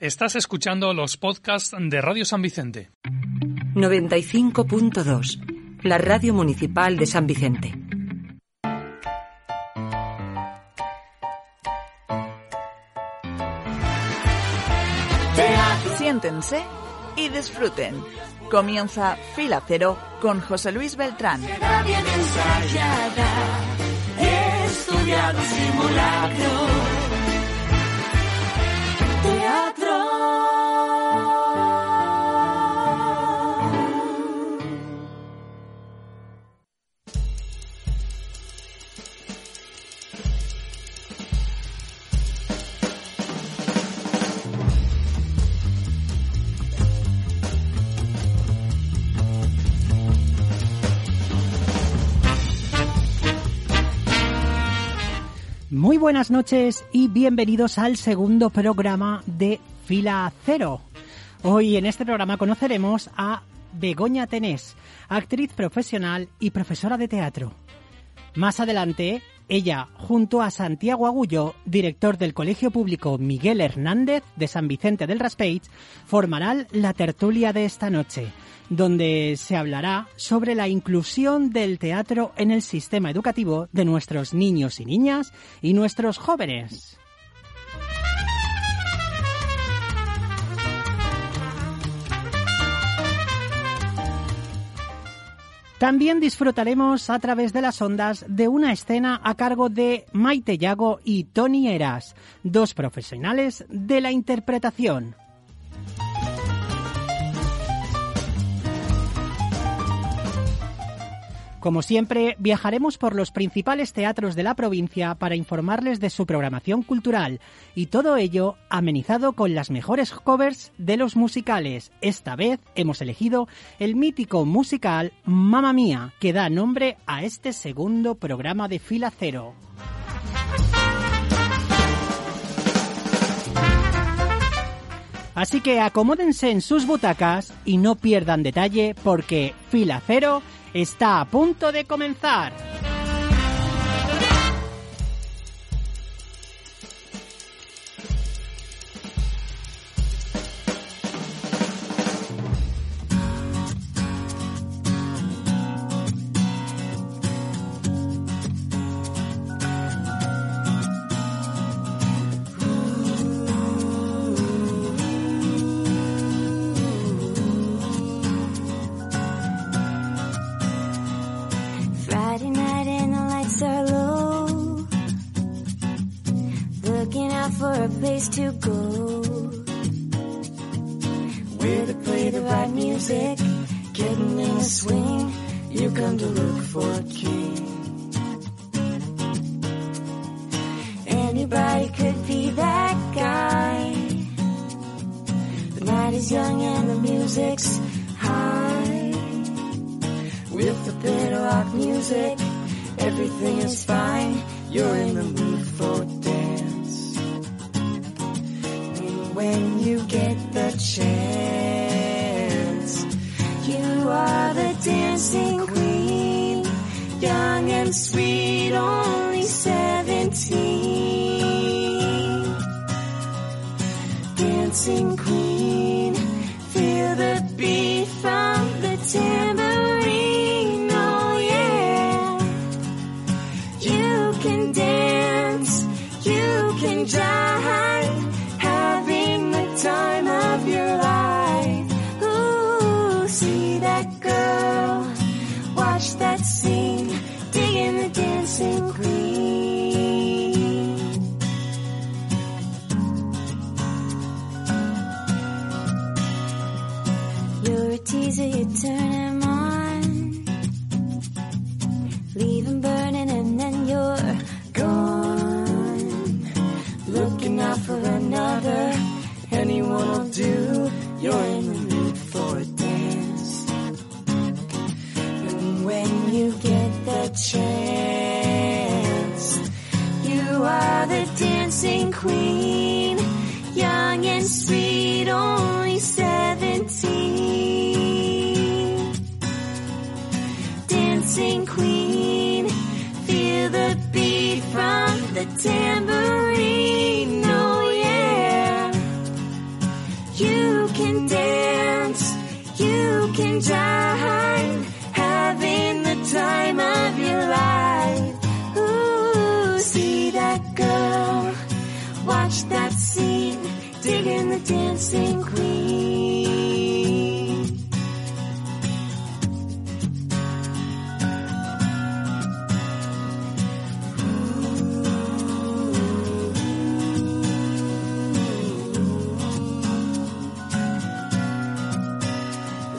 Estás escuchando los podcasts de Radio San Vicente. 95.2, la radio municipal de San Vicente. Siéntense y disfruten. Comienza Fila Cero con José Luis Beltrán. bien ensayada, estudiado simulacro. Muy buenas noches y bienvenidos al segundo programa de Fila Cero. Hoy en este programa conoceremos a Begoña Tenés, actriz profesional y profesora de teatro. Más adelante, ella, junto a Santiago Agullo, director del Colegio Público Miguel Hernández de San Vicente del Raspeig, formarán la tertulia de esta noche, donde se hablará sobre la inclusión del teatro en el sistema educativo de nuestros niños y niñas y nuestros jóvenes. También disfrutaremos a través de las ondas de una escena a cargo de Maite Yago y Tony Eras, dos profesionales de la interpretación. Como siempre, viajaremos por los principales teatros de la provincia para informarles de su programación cultural y todo ello amenizado con las mejores covers de los musicales. Esta vez hemos elegido el mítico musical Mamma Mía, que da nombre a este segundo programa de Fila Cero. Así que acomódense en sus butacas y no pierdan detalle porque Fila Cero está a punto de comenzar. Place to go. Where to play the right music. Getting in the swing. You come to look for a king. Anybody could be that guy. The night is young and the music's high. With the bit rock music, everything is fine. You're in the mood for when you get the chance, you are the dancing queen, young and sweet, only seventeen. Dancing queen, young and sweet, only 17. Dancing queen, feel the beat from the tambourine. Digging the dancing queen.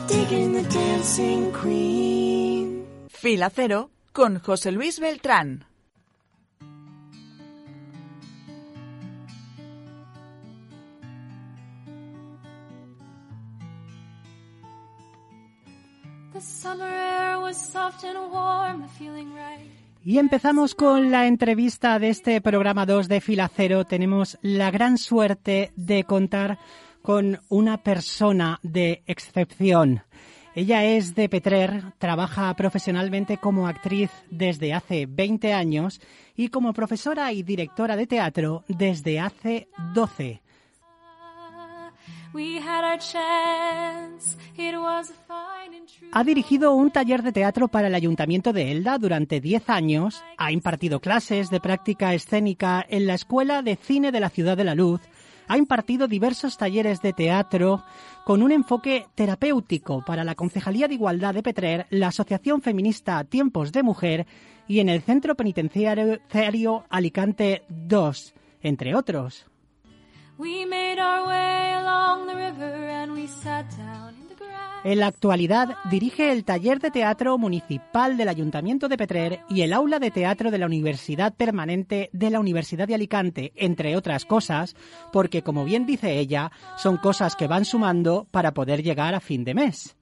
Digging the dancing queen. Fila Cero con José Luis Beltrán. Y empezamos con la entrevista de este programa 2 de Fila Cero. Tenemos la gran suerte de contar con una persona de excepción. Ella es de Petrer, trabaja profesionalmente como actriz desde hace 20 años y como profesora y directora de teatro desde hace 12. Ha dirigido un taller de teatro para el Ayuntamiento de Elda durante 10 años, ha impartido clases de práctica escénica en la Escuela de Cine de la Ciudad de la Luz, ha impartido diversos talleres de teatro con un enfoque terapéutico para la Concejalía de Igualdad de Petrer, la Asociación Feminista Tiempos de Mujer y en el Centro Penitenciario Alicante II, entre otros. En la actualidad dirige el taller de teatro municipal del Ayuntamiento de Petrer y el aula de teatro de la Universidad Permanente de la Universidad de Alicante, entre otras cosas, porque como bien dice ella, son cosas que van sumando para poder llegar a fin de mes.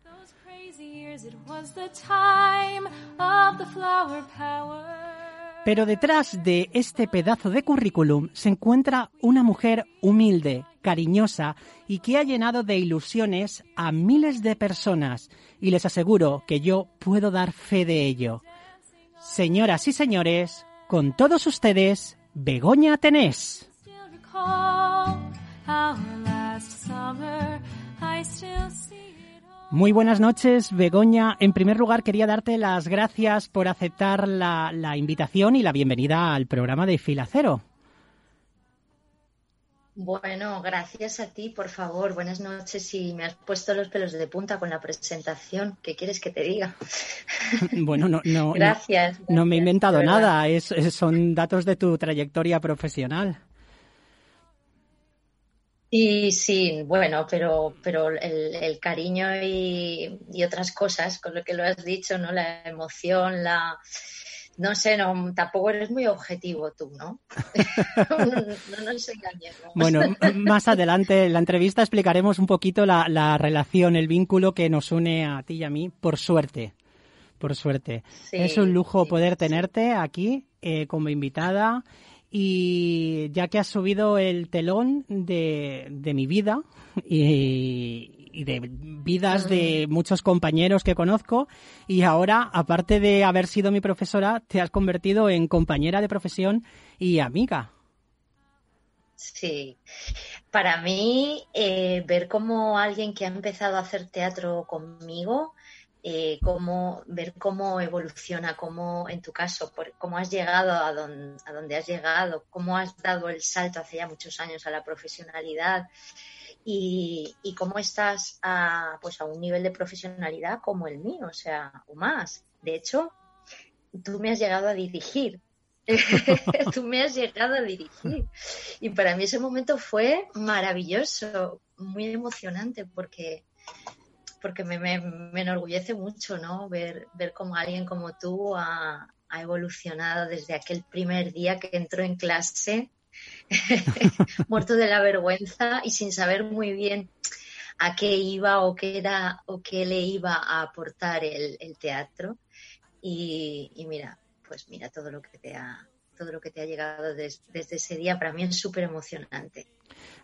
Pero detrás de este pedazo de currículum se encuentra una mujer humilde, cariñosa y que ha llenado de ilusiones a miles de personas y les aseguro que yo puedo dar fe de ello. Señoras y señores, con todos ustedes, Begoña Tenés. Muy buenas noches, Begoña. En primer lugar, quería darte las gracias por aceptar la, la invitación y la bienvenida al programa de Fila Cero. Bueno, gracias a ti, por favor. Buenas noches y me has puesto los pelos de punta con la presentación. ¿Qué quieres que te diga? Bueno, no, no, no- Gracias. no, me he inventado nada, es- son datos de tu trayectoria profesional. Y sí, bueno, pero, pero el, el cariño y, y otras cosas, con lo que lo has dicho, ¿no? La emoción, la... No sé, no, tampoco eres muy objetivo tú, ¿no? no, no nos engañemos. Bueno, más adelante en la entrevista explicaremos un poquito la, la relación, el vínculo que nos une a ti y a mí, por suerte. Por suerte. Sí, es un lujo sí, poder tenerte aquí eh, como invitada y ya que has subido el telón de, de mi vida y, y de vidas de muchos compañeros que conozco y ahora, aparte de haber sido mi profesora, te has convertido en compañera de profesión y amiga. Sí, para mí eh, ver cómo alguien que ha empezado a hacer teatro conmigo, eh, cómo, ver cómo evoluciona, cómo en tu caso, cómo has llegado a, don- a donde has llegado, cómo has dado el salto hace ya muchos años a la profesionalidad y, y cómo estás a, pues a un nivel de profesionalidad como el mío, o sea, o más. De hecho, tú me has llegado a dirigir. tú me has llegado a dirigir. Y para mí ese momento fue maravilloso, muy emocionante, porque, porque me, me- me enorgullece mucho, ¿no? Ver, ver cómo alguien como tú ha, evolucionado desde aquel primer día que entró en clase, muerto de la vergüenza y sin saber muy bien a qué iba o qué era o qué le iba a aportar el, el teatro. Y, y mira, pues mira todo lo que te ha, todo lo que te ha llegado desde ese día. Para mí es súper emocionante.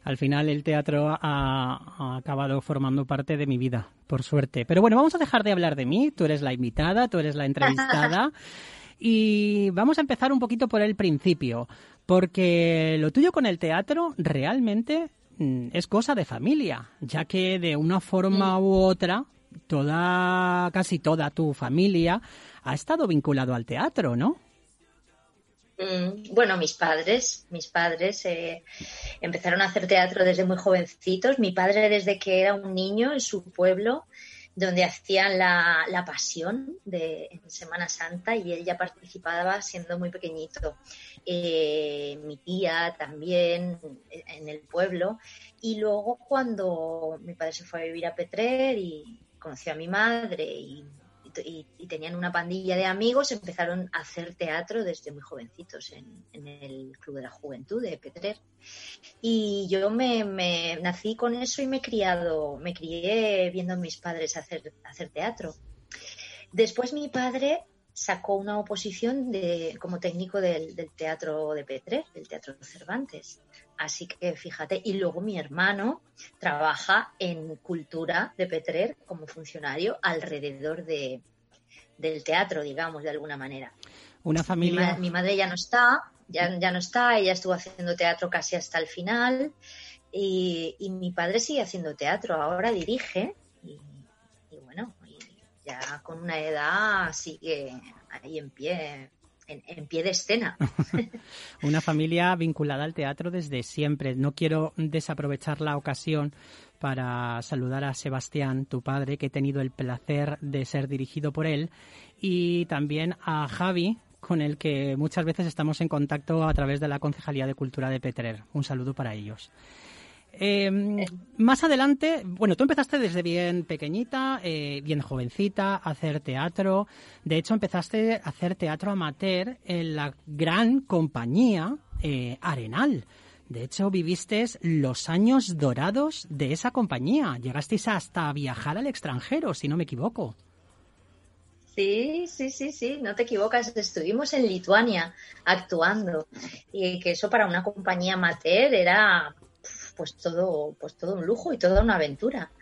Al final el teatro ha, ha, acabado formando parte de mi vida, por suerte. Pero bueno, vamos a dejar de hablar de mí. Tú eres la invitada, tú eres la entrevistada. y vamos a empezar un poquito por el principio, porque lo tuyo con el teatro realmente mm, es cosa de familia, ya que de una forma u otra toda casi toda tu familia ha estado vinculado al teatro, ¿no? Mm, bueno, mis padres, mis padres eh, empezaron a hacer teatro desde muy jovencitos. Mi padre desde que era un niño en su pueblo, donde hacían la, la pasión de Semana Santa y él ya participaba siendo muy pequeñito. Eh, mi tía también en el pueblo. Y luego cuando mi padre se fue a vivir a Petrer y conoció a mi madre y y, tenían una pandilla de amigos, empezaron a hacer teatro desde muy jovencitos en, el Club de la Juventud de Petrer. Y yo me, nací con eso y me he criado, me crié viendo a mis padres hacer, hacer teatro. Después mi padre sacó una oposición de, como técnico del, teatro de Petrer, del teatro Cervantes. Así que fíjate, y luego mi hermano trabaja en cultura de Petrer como funcionario alrededor de, del teatro, digamos, de alguna manera. Una familia. Mi, madre ya no está, ya, ya, no está, ella estuvo haciendo teatro casi hasta el final. Y, mi padre sigue haciendo teatro, ahora dirige. Y, con una edad sigue ahí en pie en, pie de escena. Una familia vinculada al teatro desde siempre. No quiero desaprovechar la ocasión para saludar a Sebastián, tu padre, que he tenido el placer de ser dirigido por él, y también a Javi, con el que muchas veces estamos en contacto a través de la Concejalía de Cultura de Petrer. Un saludo para ellos. Em, más adelante, bueno, tú empezaste desde bien pequeñita, eh, bien jovencita, a hacer teatro. De hecho, empezaste a hacer teatro amateur en la gran compañía eh, Arenal. De hecho, viviste los años dorados de esa compañía. Llegasteis hasta viajar al extranjero, si no me equivoco. Sí, sí, sí, sí, no te equivocas. Estuvimos en Lituania actuando y que eso para una compañía amateur era pues todo, pues todo un lujo y toda una aventura.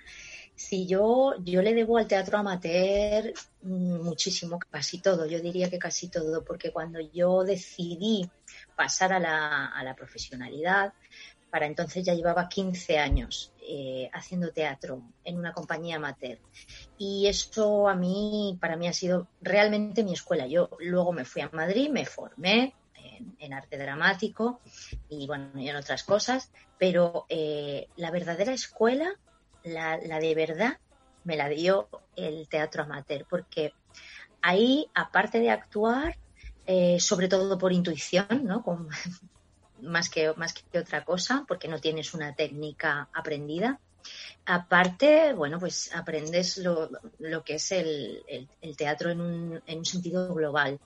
Si yo, yo le debo al teatro amateur muchísimo, casi todo, yo diría que casi todo, porque cuando yo decidí pasar a la, a la profesionalidad, para entonces ya llevaba 15 años eh, haciendo teatro en una compañía amateur. Y eso a mí, para mí ha sido realmente mi escuela. Yo luego me fui a Madrid, me formé, en, arte dramático y bueno, y en otras cosas, pero eh, la verdadera escuela, la, de verdad, me la dio el teatro amateur, porque ahí, aparte de actuar, eh, sobre todo por intuición, ¿no? más, que, más que otra cosa, porque no tienes una técnica aprendida, Aparte, bueno, pues aprendes lo, lo que es el, el, teatro en un, en un, sentido global,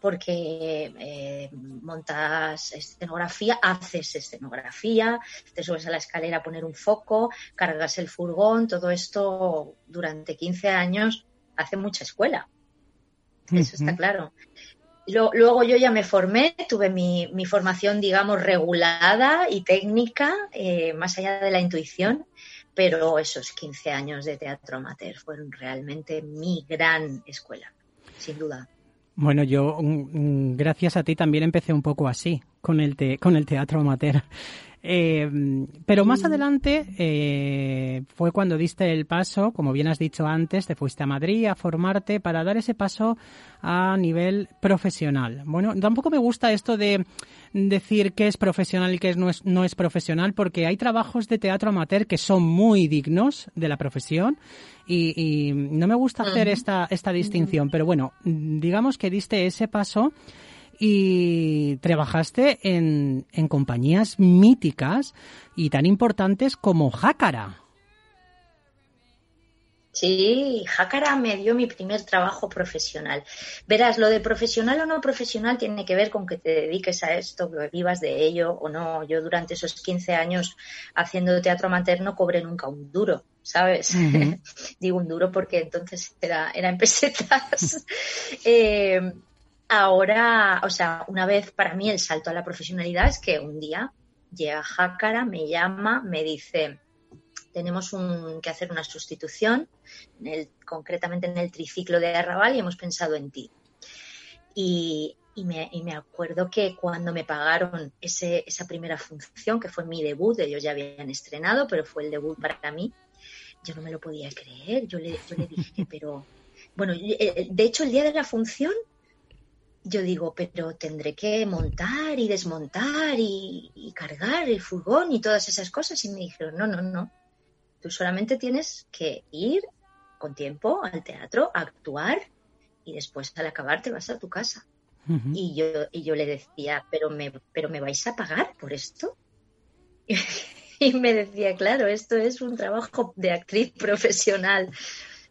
porque eh, montas escenografía, haces escenografía, te subes a la escalera a poner un foco, cargas el furgón, todo esto durante 15 años hace mucha escuela. Eso está claro. Luego yo ya me formé, tuve mi, mi formación, digamos, regulada y técnica, eh, más allá de la intuición, pero esos 15 años de teatro amateur fueron realmente mi gran escuela, sin duda. Bueno, yo mm, mm, gracias a ti también empecé un poco así, con el, con el teatro amateur. Eh, pero más mm. adelante eh, fue cuando diste el paso, como bien has dicho antes, te fuiste a Madrid a formarte para dar ese paso a nivel profesional. Bueno, tampoco me gusta esto de decir qué es profesional y qué no es, no es profesional, porque hay trabajos de teatro amateur que son muy dignos de la profesión y, no me gusta hacer esta, esta distinción, pero bueno, digamos que diste ese paso y trabajaste en, en compañías míticas y tan importantes como Jácara. Sí, Jácara me dio mi primer trabajo profesional. Verás, lo de profesional o no profesional tiene que ver con que te dediques a esto, que vivas de ello o no. Yo durante esos 15 años haciendo teatro materno cobré nunca un duro, ¿sabes? Digo un duro porque entonces era, era en pesetas. eh, ahora, o sea, una vez para mí el salto a la profesionalidad es que un día llega Jácara, me llama, me dice, tenemos un, que hacer una sustitución, en el- concretamente en el triciclo de Arrabal y hemos pensado en ti. Y, me, y me acuerdo que cuando me pagaron ese, esa primera función, que fue mi debut, ellos ya habían estrenado, pero fue el debut para mí, yo no me lo podía creer. Yo le, yo le dije, pero bueno, eh, de hecho el día de la función yo digo, pero tendré que montar y desmontar y cargar el furgón y todas esas cosas. Y me dijeron, no, no, no. Tú solamente tienes que ir con tiempo al teatro, a actuar y después al acabar te vas a tu casa. Y yo, y yo le decía, ¿pero me, ¿pero me vais a pagar por esto? Y me decía, claro, esto es un trabajo de actriz profesional.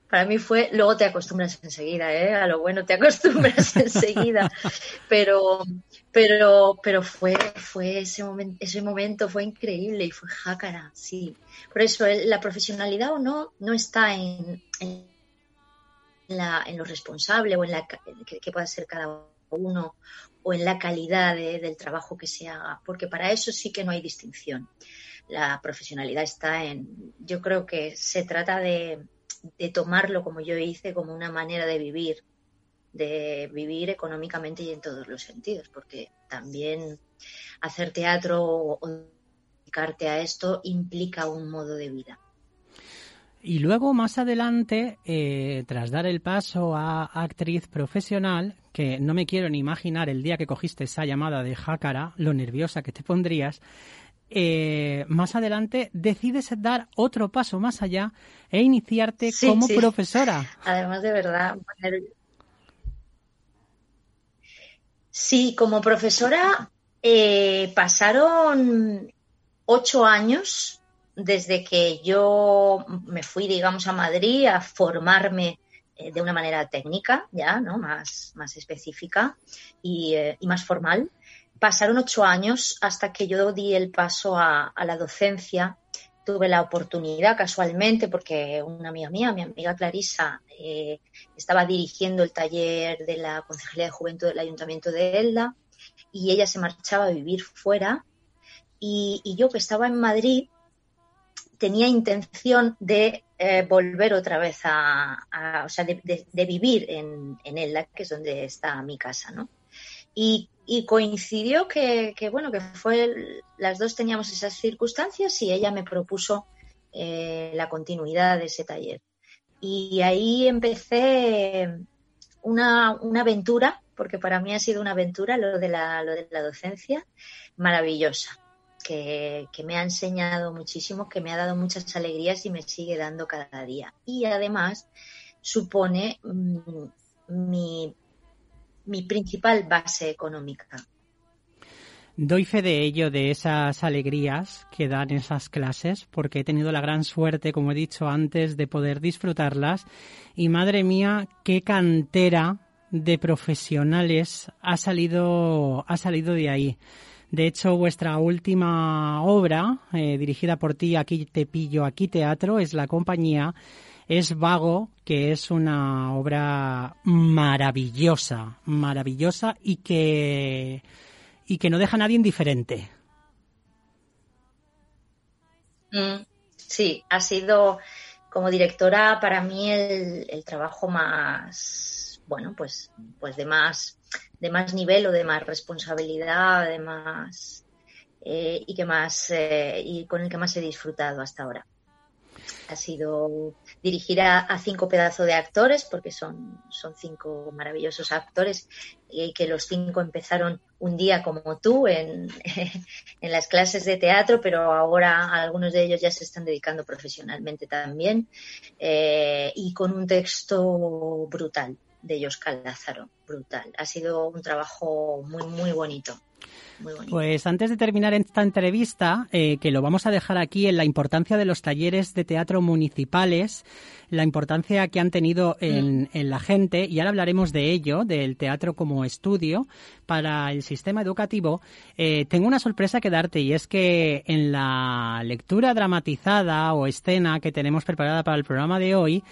Para mí fue, luego te acostumbras enseguida, ¿eh? A lo bueno te acostumbras enseguida. Pero, pero, pero fue, fue ese momento, ese momento fue increíble y fue jácara, sí. Por eso la profesionalidad o no, no está en, en, la, en lo responsable o en la que, pueda ser cada uno o en la calidad de- del trabajo que se haga, porque para eso sí que no hay distinción. La profesionalidad está en, yo creo que se trata de, de tomarlo como yo hice, como una manera de vivir, de vivir económicamente y en todos los sentidos, porque también hacer teatro o o dedicarte a esto implica un modo de vida. Y luego, más adelante, eh, tras dar el paso a actriz profesional, que no me quiero ni imaginar el día que cogiste esa llamada de Jácara, lo nerviosa que te pondrías, eh, más adelante decides dar otro paso más allá e iniciarte Sí, como sí. profesora. Además, de verdad, poner- Sí, como profesora eh, pasaron ocho años desde que yo me fui, digamos, a Madrid a formarme eh, de una manera técnica, ya, ¿no? Más, más específica y, eh, y más formal. Pasaron ocho años hasta que yo di el paso a la docencia. Tuve la oportunidad casualmente porque una amiga mía, mi amiga Clarisa, eh, estaba dirigiendo el taller de la Concejalía de Juventud del Ayuntamiento de Elda y ella se marchaba a vivir fuera y, yo que estaba en Madrid tenía intención de eh, volver otra vez a, o sea, de vivir en, en Elda, que es donde está mi casa, ¿no? Y, coincidió que, bueno, que fue, las dos teníamos esas circunstancias y ella me propuso eh, la continuidad de ese taller. Y ahí empecé una, una aventura, porque para mí ha sido una aventura lo de la, lo de la docencia, maravillosa, que, que me ha enseñado muchísimo, que me ha dado muchas alegrías y me sigue dando cada día. Y además supone mm, mi, mi principal base económica. Doy fe de ello, de esas alegrías que dan esas clases, porque he tenido la gran suerte, como he dicho antes, de poder disfrutarlas. Y madre mía, qué cantera de profesionales ha salido, ha salido de ahí. De hecho, vuestra última obra, eh, dirigida por ti, Aquí te pillo, aquí teatro, es La compañía, es Vago, que es una obra maravillosa, maravillosa y que y que no deja a nadie indiferente. Mm, sí, ha sido como directora para mí el, el trabajo más, bueno, pues, pues de más, de más nivel o de más responsabilidad, de más eh, y que más eh, y con el que más he disfrutado hasta ahora. Ha sido dirigir a, cinco pedazos de actores, porque son, son cinco maravillosos actores, y que los cinco empezaron un día como tú en, en las clases de teatro, pero ahora algunos de ellos ya se están dedicando profesionalmente también, eh, y con un texto brutal de Josca Lázaro, brutal. Ha sido un trabajo muy, muy bonito. Muy bonito. Pues antes de terminar esta entrevista, eh, que lo vamos a dejar aquí en la importancia de los talleres de teatro municipales, la importancia que han tenido en, en la gente, y ahora hablaremos de ello, del teatro como estudio para el sistema educativo, eh, tengo una sorpresa que darte y es que en la lectura dramatizada o escena que tenemos preparada para el programa de hoy,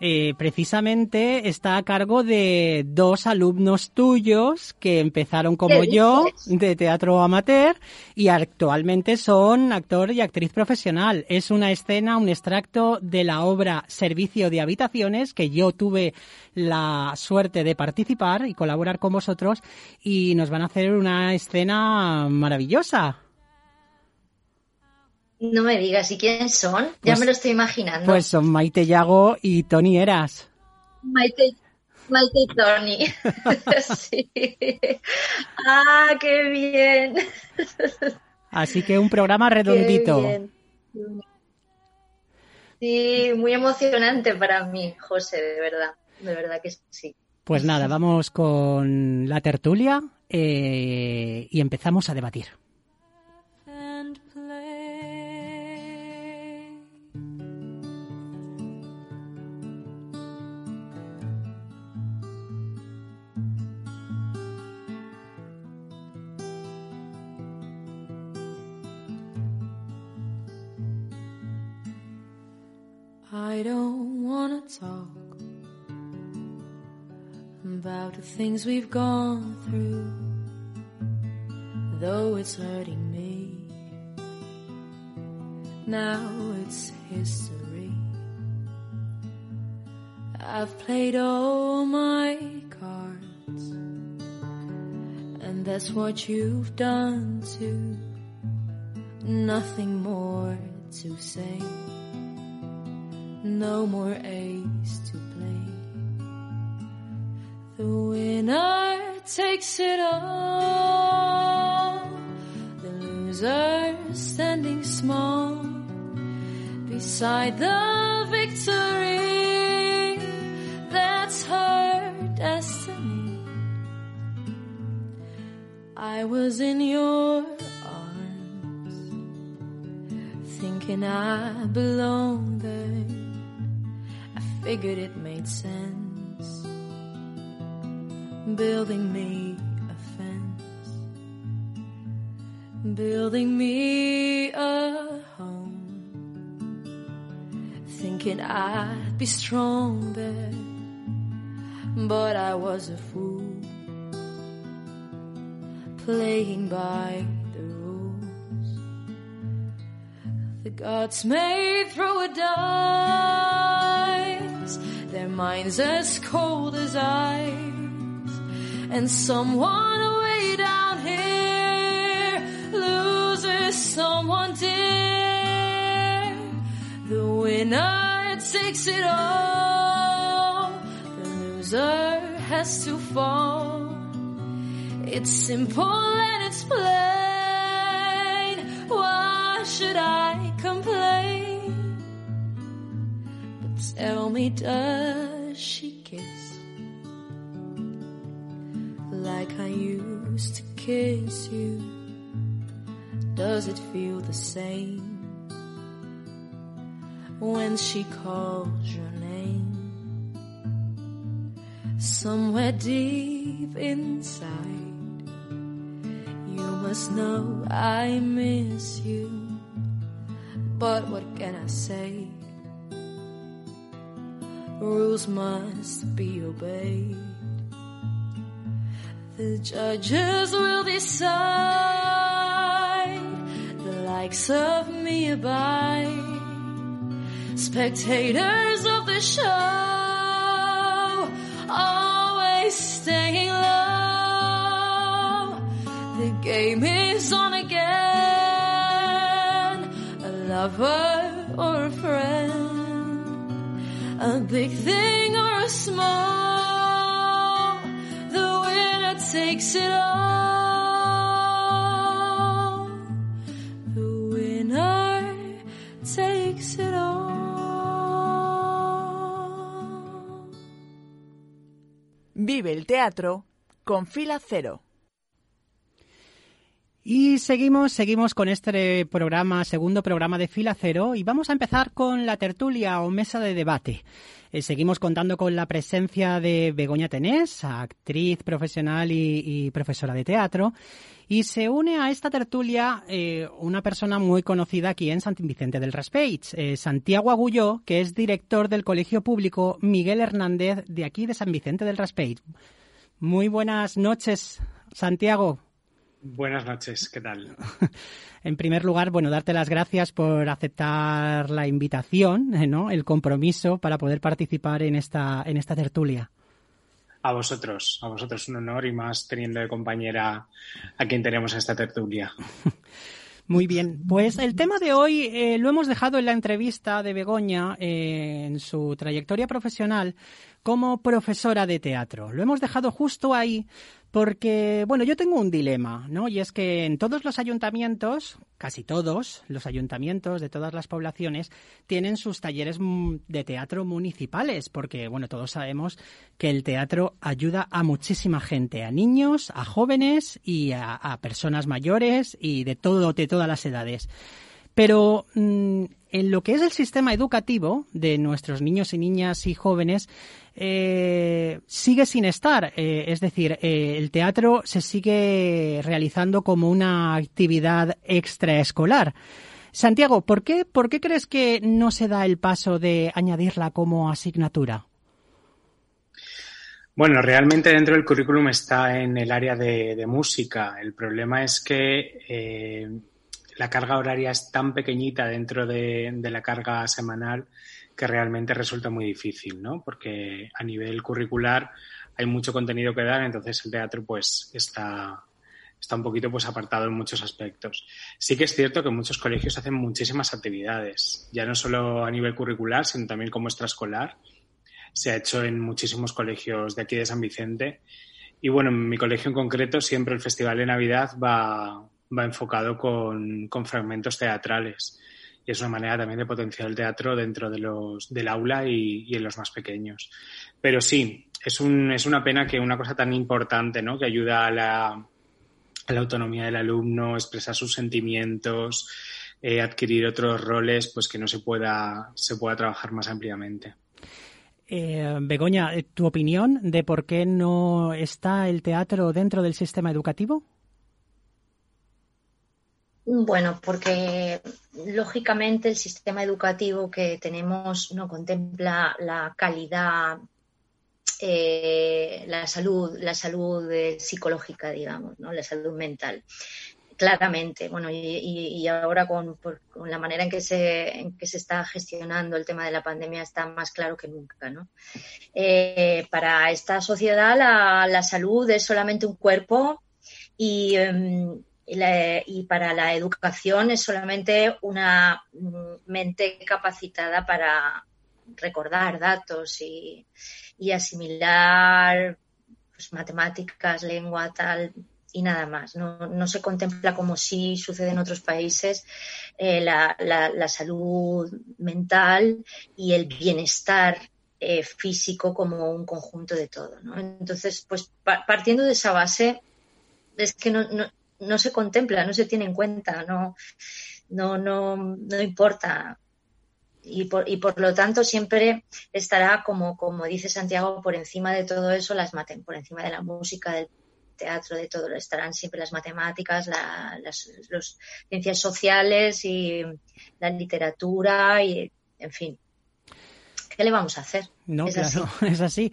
eh, precisamente está a cargo de dos alumnos tuyos que empezaron como ¿Qué yo de teatro amateur y actualmente son actor y actriz profesional. Es una escena, un extracto de la obra Servicio de Habitaciones que yo tuve la suerte de participar y colaborar con vosotros y nos van a hacer una escena maravillosa. No me digas, ¿y quiénes son? ya Pues- me lo estoy imaginando. Pues son Maite Yago y Tony Eras. Maite, Maite y Tony. sí. Ah, qué bien. Así que un programa Qué redondito. bien. Sí, muy emocionante para mí, José, de verdad. De verdad que sí. Pues nada, vamos con la tertulia eh, y empezamos a debatir. Things we've gone through though it's hurting me. Now it's history. I've played all my cards, and that's what you've done too. Nothing more to say, no more ace takes it all. The loser standing small beside the victory. That's her destiny. I was in your arms, thinking I belonged there. I figured it made sense building me a fence, building me a home, thinking I'd be strong there, but I was a fool, playing by the rules. The gods may throw a dice, their minds as cold as ice and someone way down here loses someone dear. The winner takes it all. The loser has to fall. It's simple and it's plain. Why should I complain? But tell me, does she kiss? Like I used to kiss you? Does it feel the same when she calls your name? Somewhere deep inside, you must know I miss you. But what can I say? Rules must be obeyed. The judges will decide. The likes of me abide. Spectators of the show, always staying low. The game is on again. A lover or a friend, a big thing or a small. It. Vive el teatro con fila cero. Y seguimos, seguimos con este programa, segundo programa de Fila Cero, y vamos a empezar con la tertulia o mesa de debate. Eh, seguimos contando con la presencia de Begoña Tenés, actriz profesional y, profesora de teatro, y se une a esta tertulia eh, una persona muy conocida aquí en San Vicente del Raspeig, eh, Santiago Agulló, que es director del Colegio Público Miguel Hernández de aquí de San Vicente del Raspeig. Muy buenas noches, Santiago. Buenas noches, ¿qué tal? en primer lugar, bueno, darte las gracias por aceptar la invitación, eh, ¿no? El compromiso para poder participar en esta, en esta tertulia. A vosotros, a vosotros un honor y más teniendo de compañera a quien tenemos en esta tertulia. Muy bien, pues el tema de hoy eh, lo hemos dejado en la entrevista de Begoña eh, en su trayectoria profesional como profesora de teatro. Lo hemos dejado justo ahí porque, bueno, yo tengo un dilema, ¿no? Y es que en todos los ayuntamientos, casi todos los ayuntamientos de todas las poblaciones, tienen sus talleres de teatro municipales, porque, bueno, todos sabemos que el teatro ayuda a muchísima gente, a niños, a jóvenes y a, personas mayores y de todo, de todas las edades. Pero mm, en lo que es el sistema educativo de nuestros niños y niñas y jóvenes, eh, sigue sin estar. Eh, es decir, eh, el teatro se sigue realizando como una actividad extraescolar. Santiago, ¿por qué, ¿por qué crees que no se da el paso de añadirla como asignatura? Bueno, realmente dentro del currículum está en el área de, música. El problema es que la carga horaria es tan pequeñita dentro de la carga semanal que realmente resulta muy difícil, ¿no? Porque a nivel curricular hay mucho contenido que dar, entonces el teatro pues está, está un poquito pues apartado en muchos aspectos. Sí que es cierto que muchos colegios hacen muchísimas actividades, ya no solo a nivel curricular, sino también como extraescolar. Se ha hecho en muchísimos colegios de aquí de San Vicente. Y bueno, en mi colegio en concreto siempre el Festival de Navidad va, va enfocado con, con fragmentos teatrales y es una manera también de potenciar el teatro dentro de los, del aula y, en los más pequeños. Pero sí, es, un, es una pena que una cosa tan importante, ¿no? que ayuda a la, a la autonomía del alumno, expresar sus sentimientos, eh, adquirir otros roles, pues que no se pueda, se pueda trabajar más ampliamente. Eh, Begoña, ¿tu opinión de por qué no está el teatro dentro del sistema educativo? Bueno, porque lógicamente el sistema educativo que tenemos no contempla la calidad, eh, la salud, la salud eh, psicológica, digamos, ¿no? la salud mental. Claramente, bueno, y, ahora con, la manera en que, se, que se está gestionando el tema de la pandemia está más claro que nunca, ¿no? Eh, para esta sociedad la, la, salud es solamente un cuerpo y, em, y, para la educación es solamente una mente capacitada para recordar datos y, asimilar pues, matemáticas, lengua, tal, y nada más. No, se contempla como si sucede en otros países eh, la, salud mental y el bienestar eh, físico como un conjunto de todo. Entonces, pues partiendo de esa base, es que no, no se contempla, no se tiene en cuenta, no, no, no, no importa. Y por, y por lo tanto siempre estará, como, como dice Santiago, por encima de todo eso, las por encima de la música, del teatro, de todo, estarán siempre las matemáticas, las ciencias sociales y la literatura y, en fin. ¿Qué le vamos a hacer? No, claro, es así.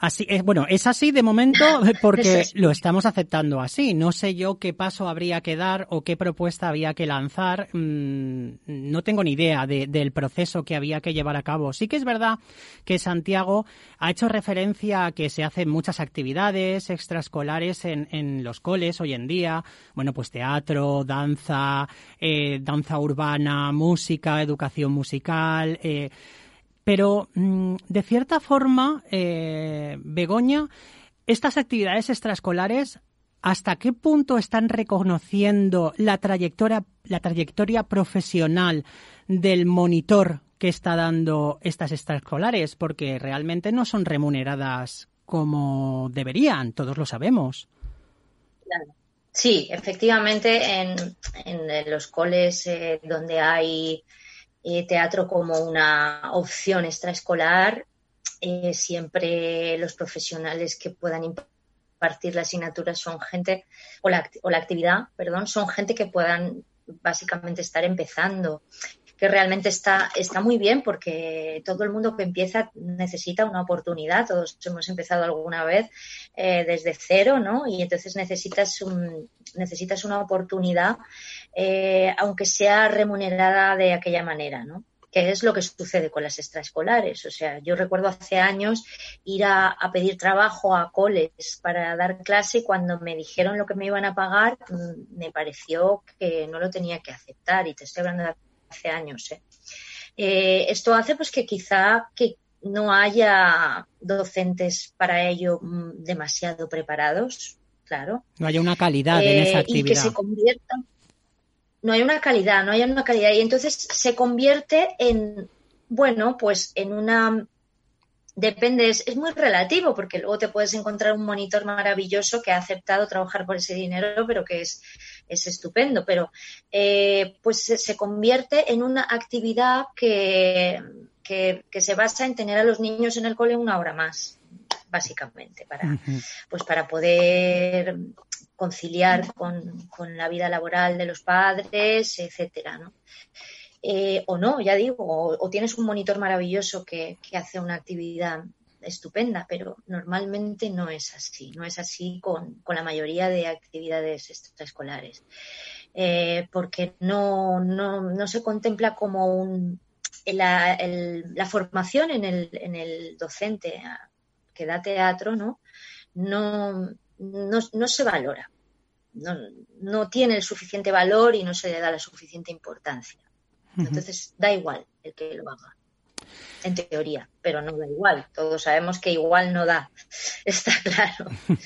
Así es, bueno, es así de momento porque lo estamos aceptando así. No sé yo qué paso habría que dar o qué propuesta había que lanzar. Mm, no tengo ni idea del proceso que había que llevar a cabo. Sí que es verdad que Santiago ha hecho referencia a que se hacen muchas actividades extraescolares en, en los coles hoy en día. Bueno, pues teatro, danza, eh, danza urbana, música, educación musical. Eh, pero, mm, de cierta forma, eh, Begoña, estas actividades extraescolares, ¿hasta qué punto están reconociendo la trayectoria, la trayectoria profesional del monitor que está dando estas extraescolares? Porque realmente no son remuneradas como deberían, todos lo sabemos. Sí, efectivamente, en, en los coles eh, donde hay eh, teatro como una opción extraescolar, eh, siempre los profesionales que puedan impartir la asignatura son gente, o la, o la actividad, perdón, son gente que puedan básicamente estar empezando que realmente está, está muy bien porque todo el mundo que empieza necesita una oportunidad. Todos hemos empezado alguna vez eh, desde cero, ¿no? Y entonces necesitas, un, necesitas una oportunidad, eh, aunque sea remunerada de aquella manera, ¿no? que es lo que sucede con las extraescolares. O sea, yo recuerdo hace años ir a, a, pedir trabajo a coles para dar clase y cuando me dijeron lo que me iban a pagar, mm, me pareció que no lo tenía que aceptar. Y te estoy hablando de hace años. ¿eh? Eh, esto hace pues que quizá que no haya docentes para ello mm, demasiado preparados, claro. No haya una calidad en esa actividad. Eh, y que se convierta. No hay una calidad, no hay una calidad. Y entonces se convierte en, bueno, pues en una depende, es, es, muy relativo, porque luego te puedes encontrar un monitor maravilloso que ha aceptado trabajar por ese dinero, pero que es es estupendo, pero eh, pues se, se, convierte en una actividad que, que, que, se basa en tener a los niños en el cole una hora más, básicamente, para, pues para poder conciliar con, con, la vida laboral de los padres, etcétera, ¿no? Eh, o no, ya digo, o, tienes un monitor maravilloso que, hace una actividad estupenda, pero normalmente no es así, no es así con, la mayoría de actividades extraescolares, eh, porque no, se contempla como un, la, el, la formación en el, en el, docente que da teatro, ¿no? No, no, no se valora, no, no, tiene el suficiente valor y no se le da la suficiente importancia. Entonces, da igual el que lo haga en teoría, pero no da igual. Todos sabemos que igual no da, está claro.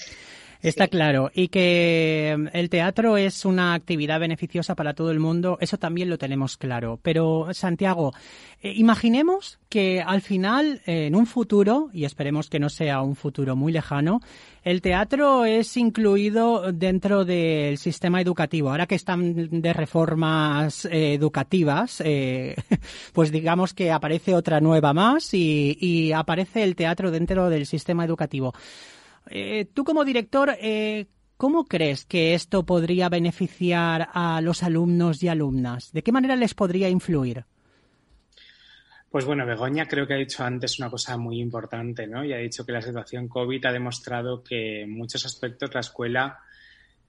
Está claro. Y que mm, el teatro es una actividad beneficiosa para todo el mundo, eso también lo tenemos claro. Pero, Santiago, eh, imaginemos que al final, eh, en un futuro, y esperemos que no sea un futuro muy lejano, el teatro es incluido dentro del sistema educativo. Ahora que están de reformas eh, educativas, eh, pues digamos que aparece otra nueva más y, y aparece el teatro dentro del sistema educativo. Eh, tú como director, eh, ¿cómo crees que esto podría beneficiar a los alumnos y alumnas? ¿De qué manera les podría influir? Pues bueno, Begoña creo que ha dicho antes una cosa muy importante, ¿no? Y ha dicho que la situación COVID ha demostrado que en muchos aspectos la escuela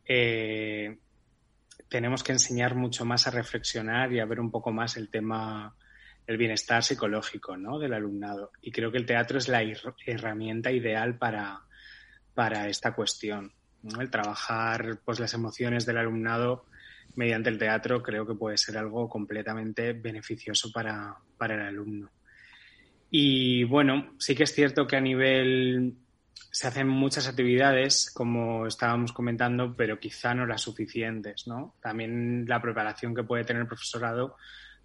eh, tenemos que enseñar mucho más a reflexionar y a ver un poco más el tema, el bienestar psicológico, ¿no? Del alumnado. Y creo que el teatro es la herramienta ideal para, para esta cuestión. El trabajar pues, las emociones del alumnado mediante el teatro creo que puede ser algo completamente beneficioso para, para el alumno. Y bueno, sí que es cierto que a nivel se hacen muchas actividades, como estábamos comentando, pero quizá no las suficientes, ¿no? También la preparación que puede tener el profesorado,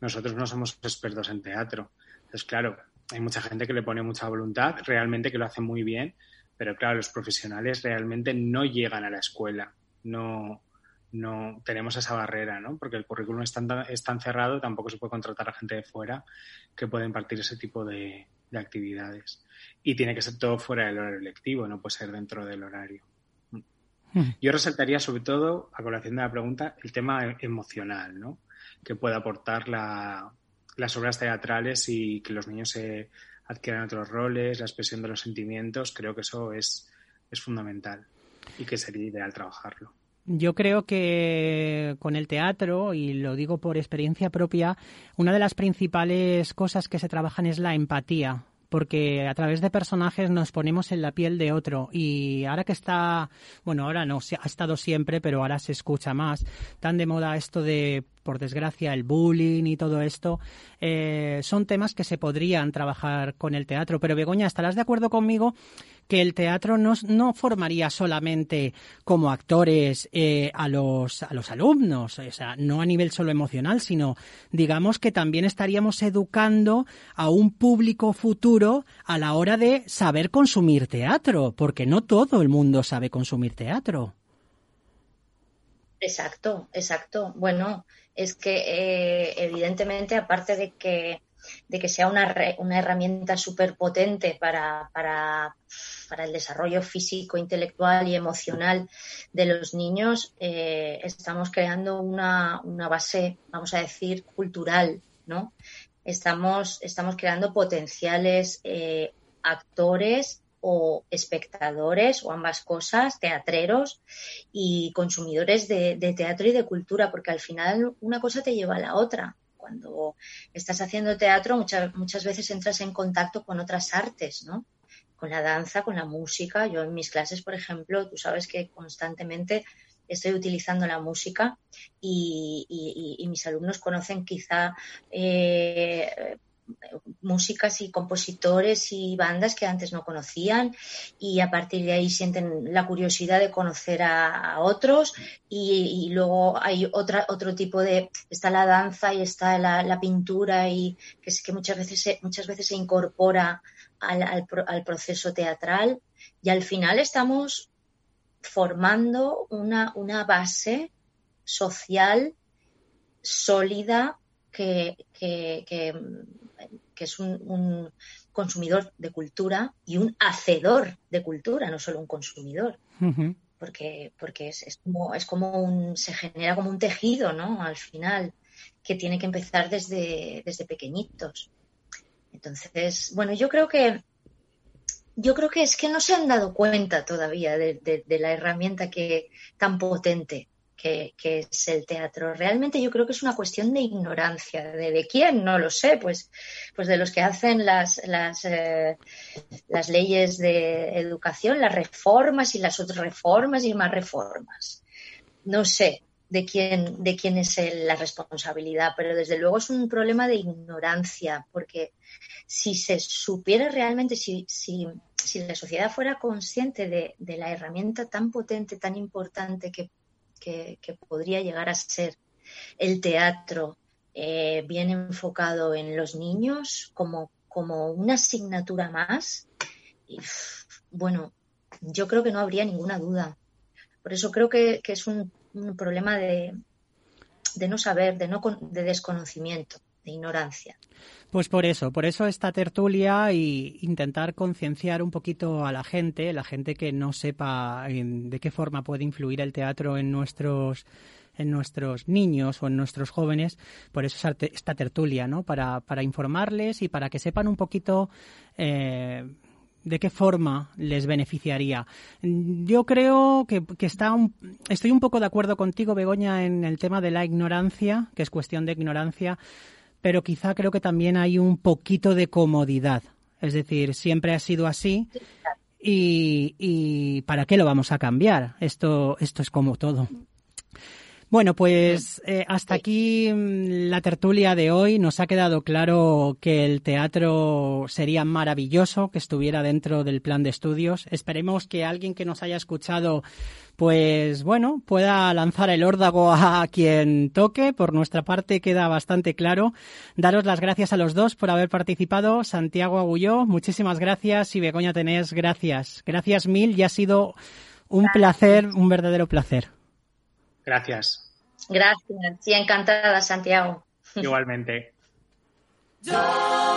nosotros no somos expertos en teatro. Entonces, claro, hay mucha gente que le pone mucha voluntad, realmente que lo hace muy bien, pero claro, los profesionales realmente no llegan a la escuela, no, no tenemos esa barrera, ¿no? Porque el currículum es tan, es tan cerrado, tampoco se puede contratar a gente de fuera que pueda impartir ese tipo de, de, actividades. Y tiene que ser todo fuera del horario lectivo, no puede ser dentro del horario. Yo resaltaría sobre todo, a colación de la pregunta, el tema emocional, ¿no? Que puede aportar la, las obras teatrales y que los niños se adquieran otros roles, la expresión de los sentimientos, creo que eso es, es fundamental y que sería ideal trabajarlo. Yo creo que con el teatro, y lo digo por experiencia propia, una de las principales cosas que se trabajan es la empatía porque a través de personajes nos ponemos en la piel de otro. Y ahora que está, bueno, ahora no, ha estado siempre, pero ahora se escucha más, tan de moda esto de, por desgracia, el bullying y todo esto, eh, son temas que se podrían trabajar con el teatro. Pero Begoña, ¿estarás de acuerdo conmigo que el teatro no, no formaría solamente como actores eh, a, los, a los alumnos, o sea, no a nivel solo emocional, sino digamos que también estaríamos educando a un público futuro a la hora de saber consumir teatro, porque no todo el mundo sabe consumir teatro. Exacto, exacto. Bueno, es que eh, evidentemente, aparte de que, de que sea una, una herramienta súper potente para, para, para, el desarrollo físico, intelectual y emocional de los niños, eh, estamos creando una, una, base, vamos a decir, cultural, ¿no? Estamos, estamos creando potenciales eh, actores o espectadores o ambas cosas, teatreros y consumidores de, de, teatro y de cultura, porque al final una cosa te lleva a la otra. Cuando estás haciendo teatro muchas, muchas veces entras en contacto con otras artes, ¿no? Con la danza, con la música. Yo en mis clases, por ejemplo, tú sabes que constantemente estoy utilizando la música y, y, y mis alumnos conocen quizá eh, músicas y compositores y bandas que antes no conocían y a partir de ahí sienten la curiosidad de conocer a, otros y, luego hay otra, otro tipo de está la danza y está la, pintura y que, que muchas veces se, muchas veces se incorpora al, al, proceso teatral y al final estamos formando una, una base social sólida que, que, que es un, un, consumidor de cultura y un hacedor de cultura, no solo un consumidor. Uh -huh. Porque, porque es, es, como, es como un, se genera como un tejido, ¿no? Al final, que tiene que empezar desde, desde pequeñitos. Entonces, bueno, yo creo que yo creo que es que no se han dado cuenta todavía de, de, de la herramienta que tan potente que, es el teatro. Realmente yo creo que es una cuestión de ignorancia. ¿De, quién? No lo sé. Pues, pues de los que hacen las, las, eh, las leyes de educación, las reformas y las otras reformas y más reformas. No sé de quién, de quién es la responsabilidad, pero desde luego es un problema de ignorancia, porque si se supiera realmente, si, si, si la sociedad fuera consciente de, de la herramienta tan potente, tan importante que que, podría llegar a ser. El teatro eh, bien enfocado en los niños como, como una asignatura más, y, bueno, yo creo que no habría ninguna duda. Por eso creo que, que es un, un, problema de, de no saber, de, no, de desconocimiento, ignorancia. Pues por eso, por eso esta tertulia y intentar concienciar un poquito a la gente, la gente que no sepa de qué forma puede influir el teatro en nuestros en nuestros niños o en nuestros jóvenes, por eso es esta tertulia, ¿no? Para, para informarles y para que sepan un poquito eh, de qué forma les beneficiaría. Yo creo que, que está un, estoy un poco de acuerdo contigo, Begoña, en el tema de la ignorancia, que es cuestión de ignorancia pero quizá creo que también hay un poquito de comodidad. Es decir, siempre ha sido así y, ¿para qué lo vamos a cambiar? Esto, esto es como todo. Bueno, pues eh, hasta aquí mm, la tertulia de hoy. Nos ha quedado claro que el teatro sería maravilloso que estuviera dentro del plan de estudios. Esperemos que alguien que nos haya escuchado pues bueno, pueda lanzar el órdago a quien toque. Por nuestra parte queda bastante claro. Daros las gracias a los dos por haber participado. Santiago Agulló, muchísimas gracias. Y Begoña Tenés, gracias. Gracias mil y ha sido un placer, un verdadero placer. Gracias. Gracias. Sí, encantada, Santiago. Igualmente.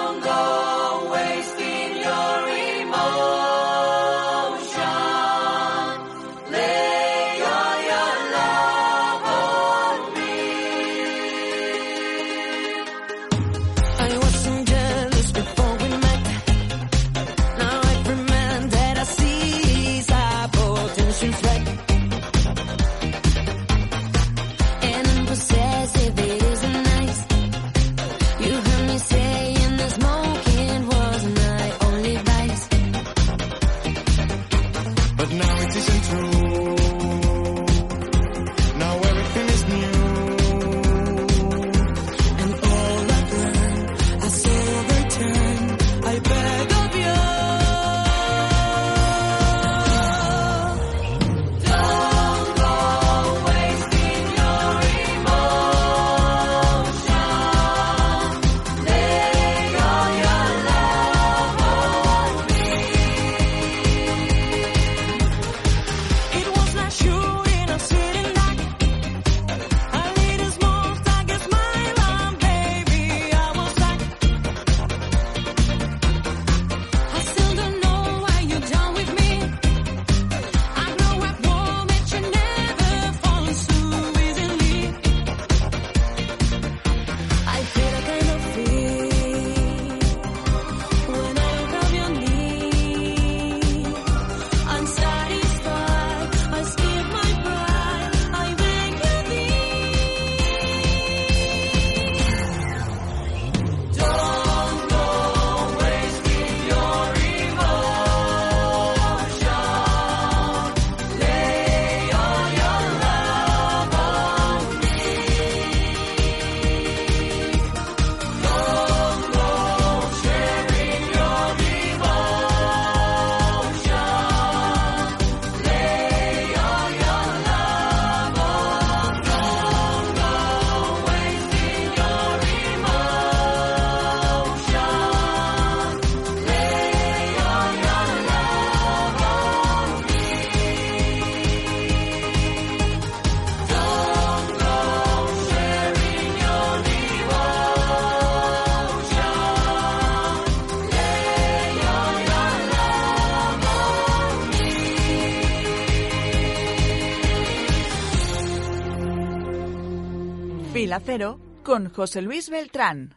Con José Luis Beltrán.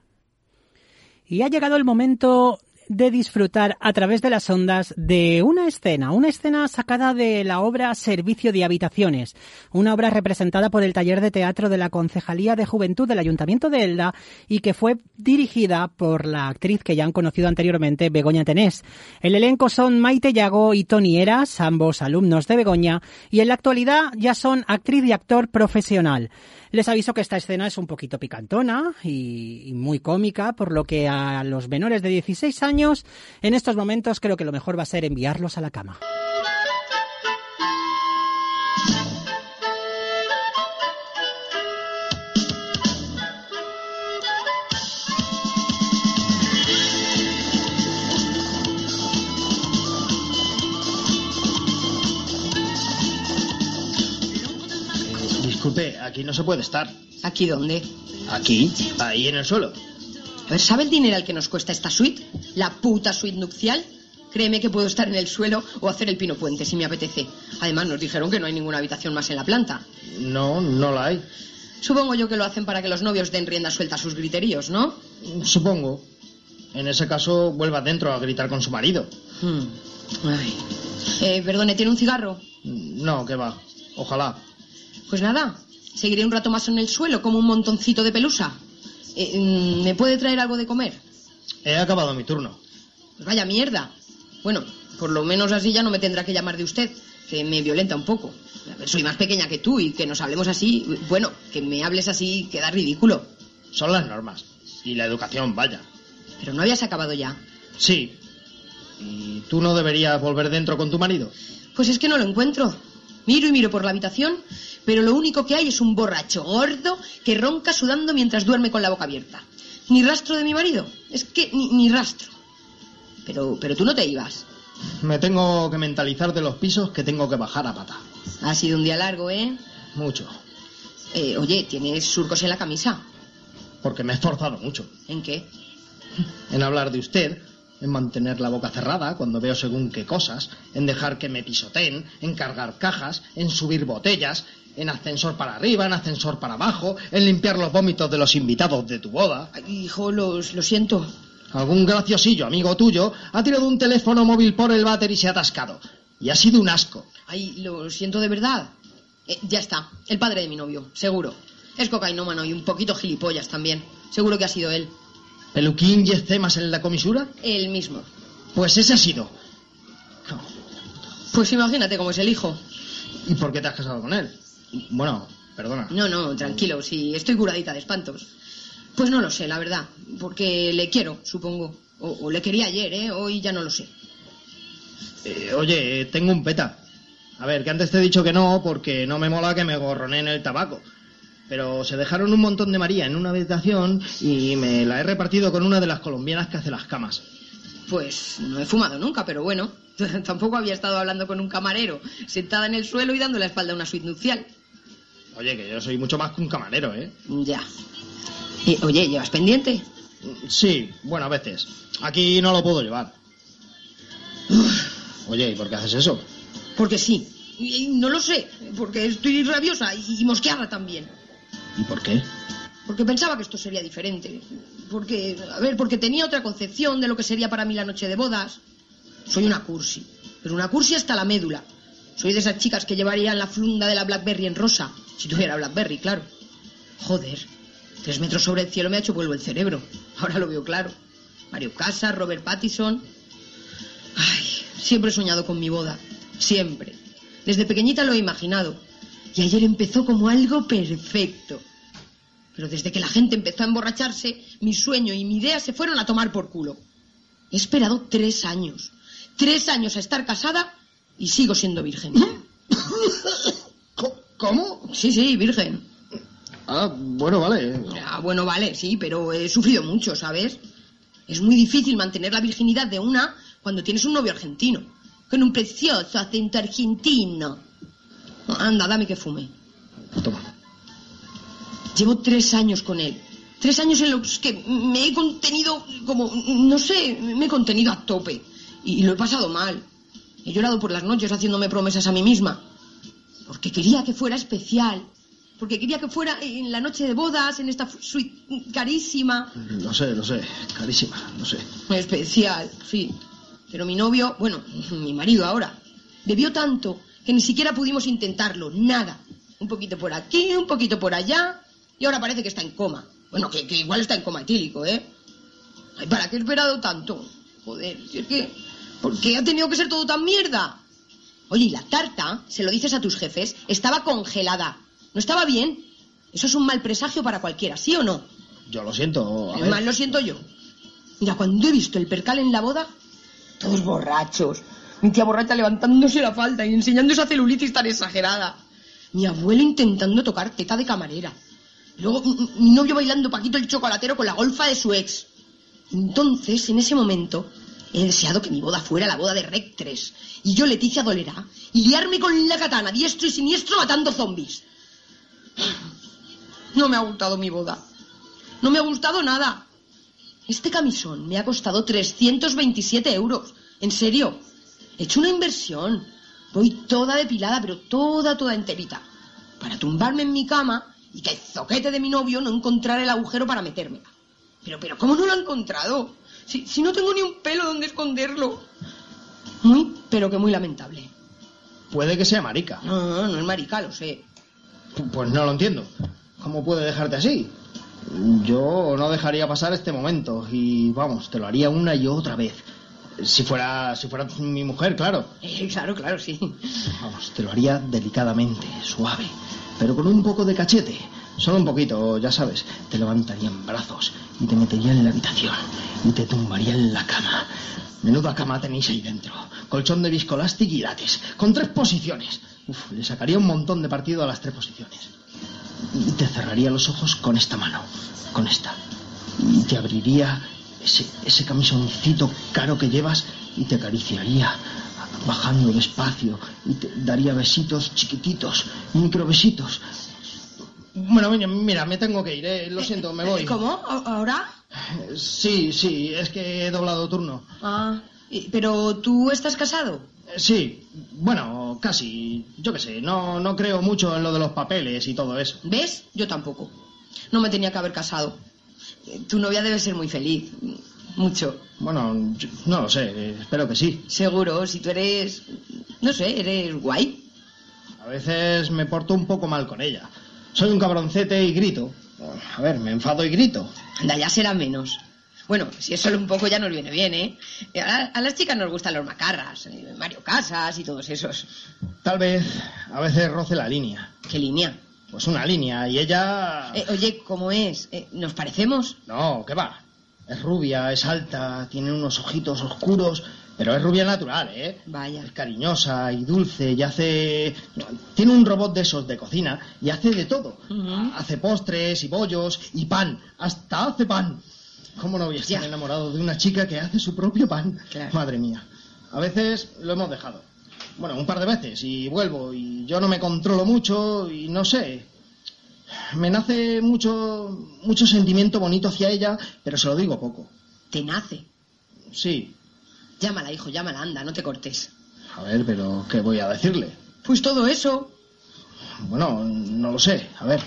Y ha llegado el momento de disfrutar a través de las ondas de una escena, una escena sacada de la obra Servicio de Habitaciones, una obra representada por el taller de teatro de la Concejalía de Juventud del Ayuntamiento de Elda y que fue dirigida por la actriz que ya han conocido anteriormente, Begoña Tenés. El elenco son Maite Yago y Tony Eras, ambos alumnos de Begoña, y en la actualidad ya son actriz y actor profesional. Les aviso que esta escena es un poquito picantona y, y, muy cómica, por lo que a los menores de 16 años, en estos momentos creo que lo mejor va a ser enviarlos a la cama. Aquí no se puede estar. ¿Aquí dónde? Aquí, ahí en el suelo. A ver, ¿sabe el dinero al que nos cuesta esta suite? La puta suite nupcial. Créeme que puedo estar en el suelo o hacer el pino puente si me apetece. Además, nos dijeron que no hay ninguna habitación más en la planta. No, no la hay. Supongo yo que lo hacen para que los novios den rienda suelta a sus griteríos, ¿no? Supongo. En ese caso, vuelva adentro a gritar con su marido. Hmm. Ay. Eh, perdone, ¿tiene un cigarro? No, que va. Ojalá. Pues nada, seguiré un rato más en el suelo como un montoncito de pelusa. Eh, ¿Me puede traer algo de comer? He acabado mi turno. Pues vaya mierda. Bueno, por lo menos así ya no me tendrá que llamar de usted, que me violenta un poco. A ver, soy más pequeña que tú y que nos hablemos así, bueno, que me hables así queda ridículo. Son las normas. Y la educación, vaya. Pero no habías acabado ya. Sí. ¿Y tú no deberías volver dentro con tu marido? Pues es que no lo encuentro. Miro y miro por la habitación, pero lo único que hay es un borracho gordo que ronca sudando mientras duerme con la boca abierta. Ni rastro de mi marido. Es que ni, ni rastro. Pero, pero tú no te ibas. Me tengo que mentalizar de los pisos que tengo que bajar a pata. Ha sido un día largo, ¿eh? Mucho. eh oye, ¿tienes surcos en la camisa? Porque me he esforzado mucho. ¿En qué? En hablar de usted, en mantener la boca cerrada cuando veo según qué cosas, en dejar que me pisoteen, en cargar cajas, en subir botellas, en ascensor para arriba, en ascensor para abajo, en limpiar los vómitos de los invitados de tu boda. Ay, hijo, los, lo siento. Algún graciosillo amigo tuyo ha tirado un teléfono móvil por el váter y se ha atascado. Y ha sido un asco. Ay, lo siento de verdad. Eh, ya está, el padre de mi novio, seguro. Es cocainómano y un poquito gilipollas también. Seguro que ha sido él. ¿Peluquín y estemas en la comisura? El mismo. Pues ese ha sido. Pues imagínate cómo es el hijo. ¿Y por qué te has casado con él? Bueno, perdona. No, no, tranquilo, si estoy curadita de espantos. Pues no lo sé, la verdad. Porque le quiero, supongo. O, o le quería ayer, ¿eh? Hoy ya no lo sé. Eh, oye, tengo un peta. A ver, que antes te he dicho que no porque no me mola que me gorroneen el tabaco. Pero se dejaron un montón de María en una habitación y me la he repartido con una de las colombianas que hace las camas. Pues no he fumado nunca, pero bueno. Tampoco había estado hablando con un camarero, sentada en el suelo y dando la espalda a una suite nupcial. Oye, que yo soy mucho más que un camarero, ¿eh? Ya. Y, oye, ¿llevas pendiente? Sí, bueno, a veces. Aquí no lo puedo llevar. Oye, ¿y por qué haces eso? Porque sí. No lo sé, porque estoy rabiosa y, y mosqueada también. ¿Y por qué? Porque pensaba que esto sería diferente. Porque, a ver, porque tenía otra concepción de lo que sería para mí la noche de bodas. Soy una cursi, pero una cursi hasta la médula. Soy de esas chicas que llevarían la flunda de la Blackberry en rosa, si tuviera Blackberry, claro. Joder, tres metros sobre el cielo me ha hecho vuelvo el cerebro. Ahora lo veo claro. Mario Casas, Robert Pattinson. Ay, siempre he soñado con mi boda. Siempre. Desde pequeñita lo he imaginado. Y ayer empezó como algo perfecto. Pero desde que la gente empezó a emborracharse, mi sueño y mi idea se fueron a tomar por culo. He esperado tres años. Tres años a estar casada y sigo siendo virgen. ¿Cómo? Sí, sí, virgen. Ah, bueno, vale. Ah, bueno, vale, sí, pero he sufrido mucho, ¿sabes? Es muy difícil mantener la virginidad de una cuando tienes un novio argentino. Con un precioso acento argentino. Anda, dame que fume. Toma. Llevo tres años con él. Tres años en los que me he contenido como, no sé, me he contenido a tope. Y lo he pasado mal. He llorado por las noches haciéndome promesas a mí misma. Porque quería que fuera especial. porque quería que fuera en la noche de bodas, en esta suite carísima. Lo sé, lo sé. Carísima, lo sé. Especial, sí. Pero mi novio, bueno, mi marido ahora, bebió tanto que ni siquiera pudimos intentarlo, nada. Un poquito por aquí, un poquito por allá, y ahora parece que está en coma. Bueno, que, que igual está en coma etílico, ¿eh? Ay, ¿para qué he esperado tanto? Joder, si es que... ¿Por qué ha tenido que ser todo tan mierda? Oye, y la tarta, se lo dices a tus jefes, estaba congelada. ¿No estaba bien? Eso es un mal presagio para cualquiera, ¿sí o no? Yo lo siento. a ver. mal lo siento yo. Mira, cuando he visto el percal en la boda, todos borrachos. Mi tía borracha levantándose la falda y enseñando esa celulitis tan exagerada. Mi abuela intentando tocar teta de camarera. Luego mi- novio bailando Paquito el chocolatero con la golfa de su ex. Entonces, en ese momento, he deseado que mi boda fuera la boda de Rec 3. Y yo, Leticia Dolera, y liarme con la katana diestro y siniestro matando zombies. No me ha gustado mi boda. No me ha gustado nada. Este camisón me ha costado 327 euros. En serio. He hecho una inversión. Voy toda depilada, pero toda, toda enterita. Para tumbarme en mi cama y que el zoquete de mi novio no encontrara el agujero para meterme. Pero, pero, ¿cómo no lo ha encontrado? Si, si no tengo ni un pelo donde esconderlo. Muy, pero que muy lamentable. Puede que sea marica. No, no, no es marica, lo sé. Pues no lo entiendo. ¿Cómo puede dejarte así? Yo no dejaría pasar este momento y vamos, te lo haría una y otra vez. Si fuera, si fuera mi mujer, claro. Eh, claro, claro, sí. Vamos, te lo haría delicadamente, suave, pero con un poco de cachete. Solo un poquito, ya sabes. Te levantaría en brazos y te metería en la habitación y te tumbaría en la cama. Menuda cama tenéis ahí dentro. Colchón de viscolástico y látex, con tres posiciones. Uf, le sacaría un montón de partido a las tres posiciones. Y te cerraría los ojos con esta mano, con esta. Y te abriría ese, ese camisoncito caro que llevas y te acariciaría, bajando despacio, y te daría besitos chiquititos, microbesitos. Bueno, mira, mira, me tengo que ir, eh, lo siento, me voy. ¿Cómo? ¿A- ¿Ahora? Sí, sí, es que he doblado turno. Ah, pero tú estás casado. Eh, Sí, bueno, casi, yo qué sé, no, no creo mucho en lo de los papeles y todo eso. ¿Ves? Yo tampoco. No me tenía que haber casado. Eh, Tu novia debe ser muy feliz. Mucho. Bueno, no lo sé, eh, espero que sí. Seguro, si tú eres... No sé, eres guay. A veces me porto un poco mal con ella. Soy un cabroncete y grito. A ver, me enfado y grito. Anda, ya será menos. Bueno, si es solo un poco ya nos viene bien, ¿eh? A, la- a las chicas nos gustan los macarras, eh, Mario Casas y todos esos. Tal vez a veces roce la línea. ¿Qué línea? Pues una línea y ella... Eh, oye, ¿cómo es? Eh, ¿Nos parecemos? No, ¿qué va? Es rubia, es alta, tiene unos ojitos oscuros, pero es rubia natural, ¿eh? Vaya. Es cariñosa y dulce y hace... Tiene un robot de esos de cocina y hace de todo. Hace postres y bollos y pan. Hasta hace pan. ¿Cómo no voy a estar Ya. enamorado de una chica que hace su propio pan? Claro. Madre mía. A veces lo hemos dejado. Bueno, un par de veces y vuelvo y yo no me controlo mucho y no sé. Me nace mucho, mucho sentimiento bonito hacia ella, pero se lo digo poco. Te nace. Sí. Llámala, hijo, llámala, anda, no te cortes. A ver, pero ¿qué voy a decirle? Pues todo eso. Bueno, no lo sé. A ver.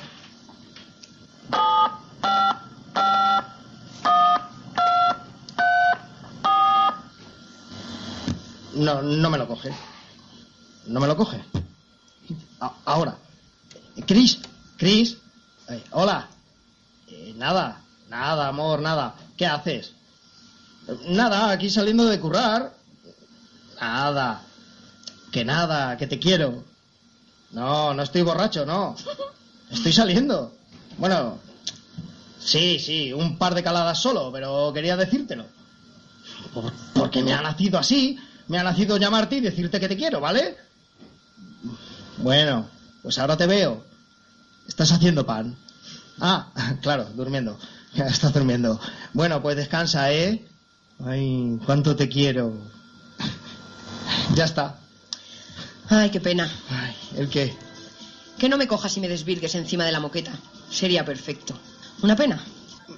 No, no me lo coge. No me lo coge. Ahora. Chris, Chris. Eh, hola. Eh, nada, nada, amor, nada. ¿Qué haces? Nada, aquí saliendo de currar. Nada. Que nada, que te quiero. No, no estoy borracho, no. Estoy saliendo. Bueno, sí, sí, un par de caladas solo, pero quería decírtelo. Por- porque me ha nacido así, me ha nacido llamarte y decirte que te quiero, ¿vale? Bueno, pues ahora te veo. Estás haciendo pan. Ah, claro, durmiendo. Ya estás durmiendo. Bueno, pues descansa, ¿eh? Ay, cuánto te quiero. Ya está. Ay, qué pena. Ay, ¿el qué? Que no me cojas y me desvirgues encima de la moqueta. Sería perfecto. Una pena.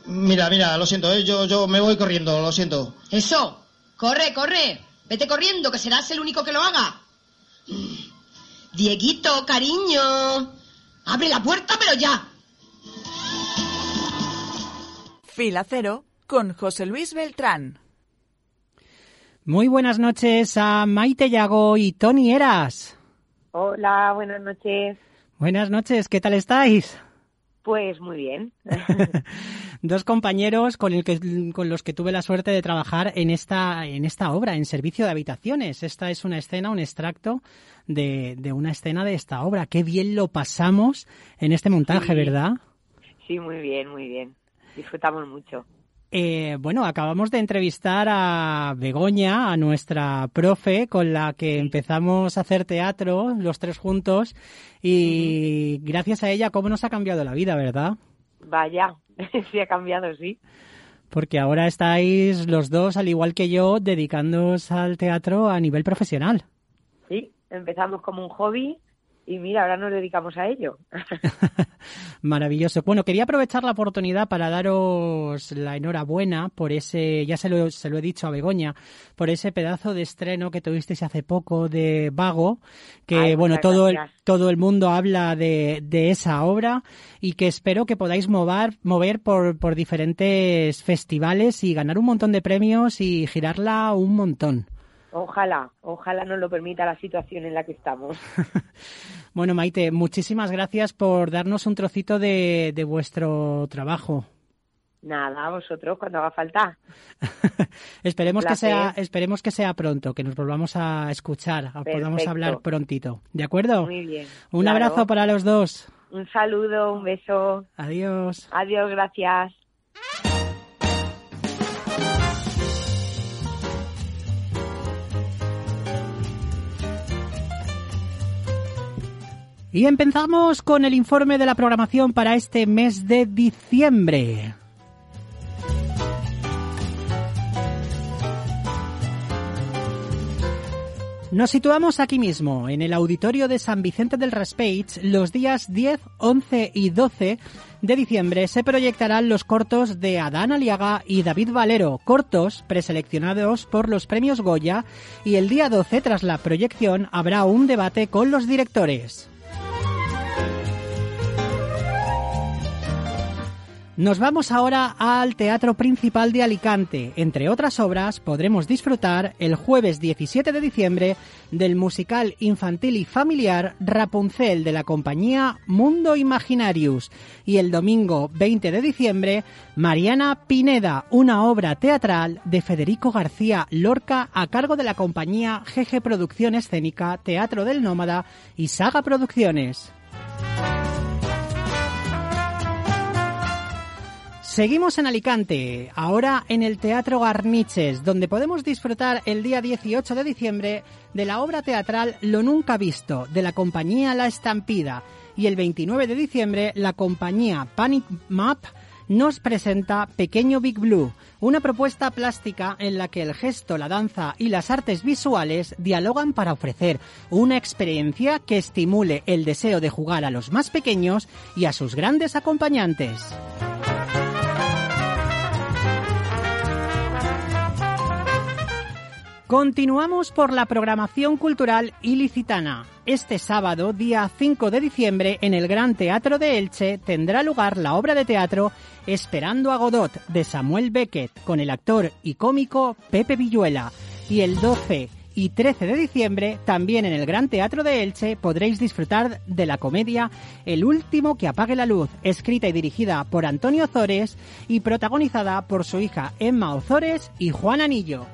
Mira, mira, lo siento, ¿eh? yo, yo me voy corriendo, lo siento. Eso. Corre, corre. Vete corriendo, que serás el único que lo haga. Dieguito, cariño. ¡Abre la puerta, pero ya! Fila Cero con José Luis Beltrán. Muy buenas noches a Maite Yago y Tony Eras. Hola, buenas noches. Buenas noches, ¿qué tal estáis? Pues muy bien. Dos compañeros con, el que, con los que tuve la suerte de trabajar en esta, en esta obra, en servicio de habitaciones. Esta es una escena, un extracto de, de una escena de esta obra. Qué bien lo pasamos en este montaje, Sí. ¿verdad? Sí, muy bien, muy bien. Disfrutamos mucho. Eh, bueno, acabamos de entrevistar a Begoña, a nuestra profe, con la que empezamos a hacer teatro los tres juntos y gracias a ella, cómo nos ha cambiado la vida, ¿verdad? Vaya, sí ha cambiado, sí. Porque ahora estáis los dos, al igual que yo, dedicándoos al teatro a nivel profesional. Sí, empezamos como un hobby y mira, ahora nos dedicamos a ello. Maravilloso. Bueno, quería aprovechar la oportunidad para daros la enhorabuena por ese, ya se lo, se lo he dicho a Begoña, por ese pedazo de estreno que tuvisteis hace poco de Vago, que Ay, bueno, todo el, todo el mundo habla de, de esa obra y que espero que podáis mover, mover por, por diferentes festivales y ganar un montón de premios y girarla un montón. Ojalá, ojalá nos lo permita la situación en la que estamos. Bueno, Maite, muchísimas gracias por darnos un trocito de, de vuestro trabajo. Nada, a vosotros cuando haga falta. Esperemos que sea, esperemos que sea pronto, que nos volvamos a escuchar, podamos hablar prontito. ¿De acuerdo? Muy bien. Un claro. abrazo para los dos. Un saludo, un beso. Adiós. Adiós, gracias. Y empezamos con el informe de la programación para este mes de diciembre. Nos situamos aquí mismo, en el auditorio de San Vicente del Raspeig, los días 10, 11 y 12 de diciembre se proyectarán los cortos de Adán Aliaga y David Valero, cortos preseleccionados por los premios Goya, y el día 12, tras la proyección, habrá un debate con los directores. Nos vamos ahora al Teatro Principal de Alicante. Entre otras obras, podremos disfrutar el jueves 17 de diciembre del musical infantil y familiar Rapunzel de la compañía Mundo Imaginarius y el domingo 20 de diciembre Mariana Pineda, una obra teatral de Federico García Lorca a cargo de la compañía GG Producción Escénica, Teatro del Nómada y Saga Producciones. Seguimos en Alicante, ahora en el Teatro Garniches, donde podemos disfrutar el día 18 de diciembre de la obra teatral Lo Nunca Visto, de la compañía La Estampida, y el 29 de diciembre la compañía Panic Map nos presenta Pequeño Big Blue, una propuesta plástica en la que el gesto, la danza y las artes visuales dialogan para ofrecer una experiencia que estimule el deseo de jugar a los más pequeños y a sus grandes acompañantes. Continuamos por la programación cultural ilicitana. Este sábado, día 5 de diciembre, en el Gran Teatro de Elche tendrá lugar la obra de teatro Esperando a Godot de Samuel Beckett con el actor y cómico Pepe Villuela. Y el 12 y 13 de diciembre, también en el Gran Teatro de Elche, podréis disfrutar de la comedia El último que apague la luz, escrita y dirigida por Antonio Ozores y protagonizada por su hija Emma Ozores y Juan Anillo.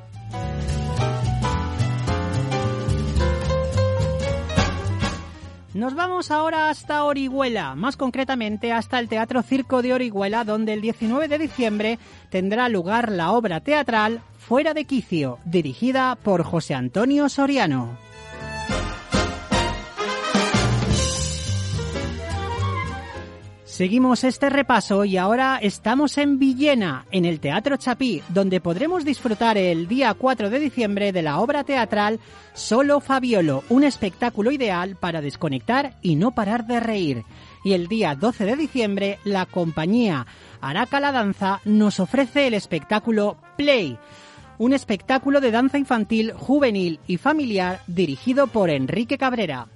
Nos vamos ahora hasta Orihuela, más concretamente hasta el Teatro Circo de Orihuela, donde el 19 de diciembre tendrá lugar la obra teatral Fuera de Quicio, dirigida por José Antonio Soriano. Seguimos este repaso y ahora estamos en Villena, en el Teatro Chapí, donde podremos disfrutar el día 4 de diciembre de la obra teatral Solo Fabiolo, un espectáculo ideal para desconectar y no parar de reír. Y el día 12 de diciembre, la compañía Araca la Danza nos ofrece el espectáculo Play, un espectáculo de danza infantil, juvenil y familiar dirigido por Enrique Cabrera.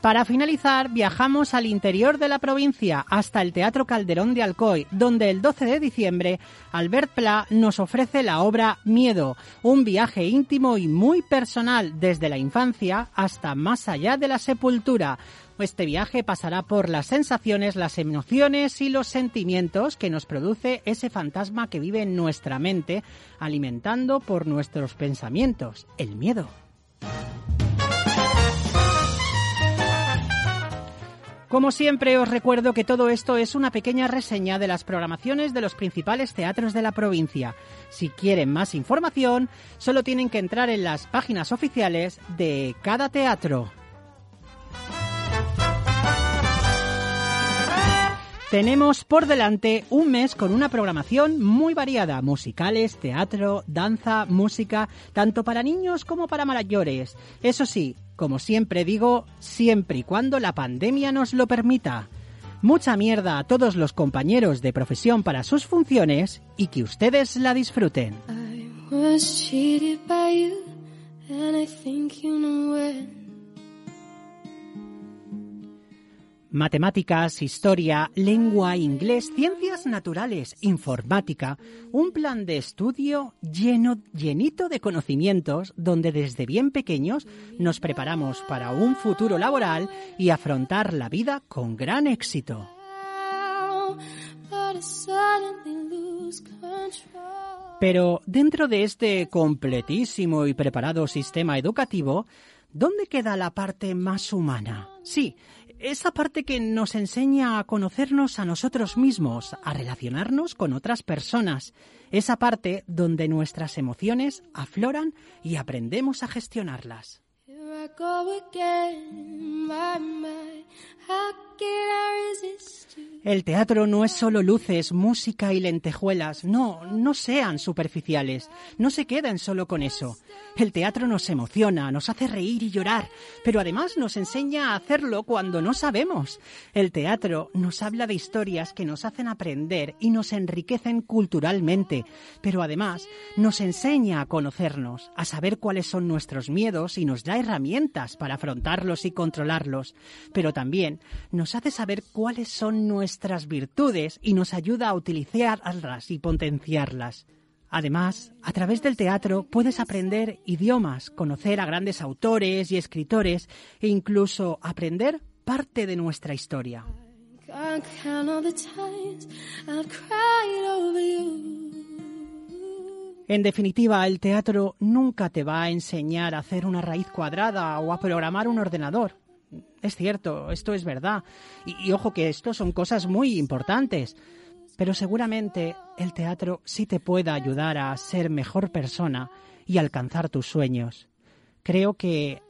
Para finalizar, viajamos al interior de la provincia, hasta el Teatro Calderón de Alcoy, donde el 12 de diciembre Albert Pla nos ofrece la obra Miedo, un viaje íntimo y muy personal desde la infancia hasta más allá de la sepultura. Este viaje pasará por las sensaciones, las emociones y los sentimientos que nos produce ese fantasma que vive en nuestra mente, alimentando por nuestros pensamientos, el miedo. Como siempre os recuerdo que todo esto es una pequeña reseña de las programaciones de los principales teatros de la provincia. Si quieren más información, solo tienen que entrar en las páginas oficiales de cada teatro. Tenemos por delante un mes con una programación muy variada, musicales, teatro, danza, música, tanto para niños como para mayores. Eso sí, como siempre digo, siempre y cuando la pandemia nos lo permita. Mucha mierda a todos los compañeros de profesión para sus funciones y que ustedes la disfruten. Matemáticas, historia, lengua, inglés, ciencias naturales, informática, un plan de estudio lleno, llenito de conocimientos donde desde bien pequeños nos preparamos para un futuro laboral y afrontar la vida con gran éxito. Pero dentro de este completísimo y preparado sistema educativo, ¿dónde queda la parte más humana? Sí, esa parte que nos enseña a conocernos a nosotros mismos, a relacionarnos con otras personas, esa parte donde nuestras emociones afloran y aprendemos a gestionarlas. El teatro no es solo luces, música y lentejuelas. No, no sean superficiales. No se queden solo con eso. El teatro nos emociona, nos hace reír y llorar, pero además nos enseña a hacerlo cuando no sabemos. El teatro nos habla de historias que nos hacen aprender y nos enriquecen culturalmente, pero además nos enseña a conocernos, a saber cuáles son nuestros miedos y nos da herramientas para afrontarlos y controlarlos, pero también nos hace saber cuáles son nuestras virtudes y nos ayuda a utilizarlas y potenciarlas. Además, a través del teatro puedes aprender idiomas, conocer a grandes autores y escritores e incluso aprender parte de nuestra historia. En definitiva, el teatro nunca te va a enseñar a hacer una raíz cuadrada o a programar un ordenador. Es cierto, esto es verdad. Y, ojo que esto son cosas muy importantes. Pero seguramente el teatro sí te pueda ayudar a ser mejor persona y alcanzar tus sueños. Creo que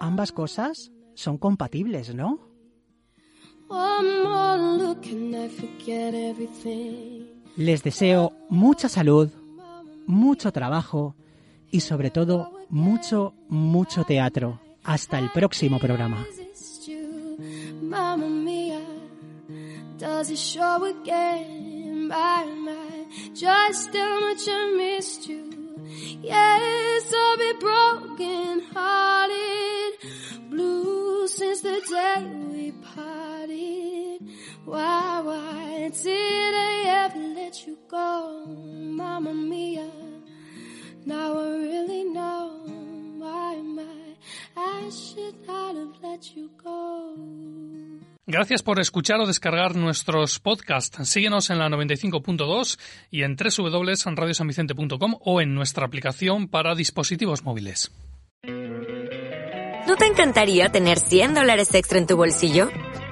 ambas cosas son compatibles, ¿no? Les deseo mucha salud, mucho trabajo y sobre todo mucho, mucho teatro. Hasta el próximo programa. Yes, I've been broken hearted, blue since the day we parted. Why, why did I ever let you go, Mamma Mia? Now I really know why my I should not have let you go. Gracias por escuchar o descargar nuestros podcasts. Síguenos en la 95.2 y en www.radiosanvicente.com o en nuestra aplicación para dispositivos móviles. ¿No te encantaría tener 100 dólares extra en tu bolsillo?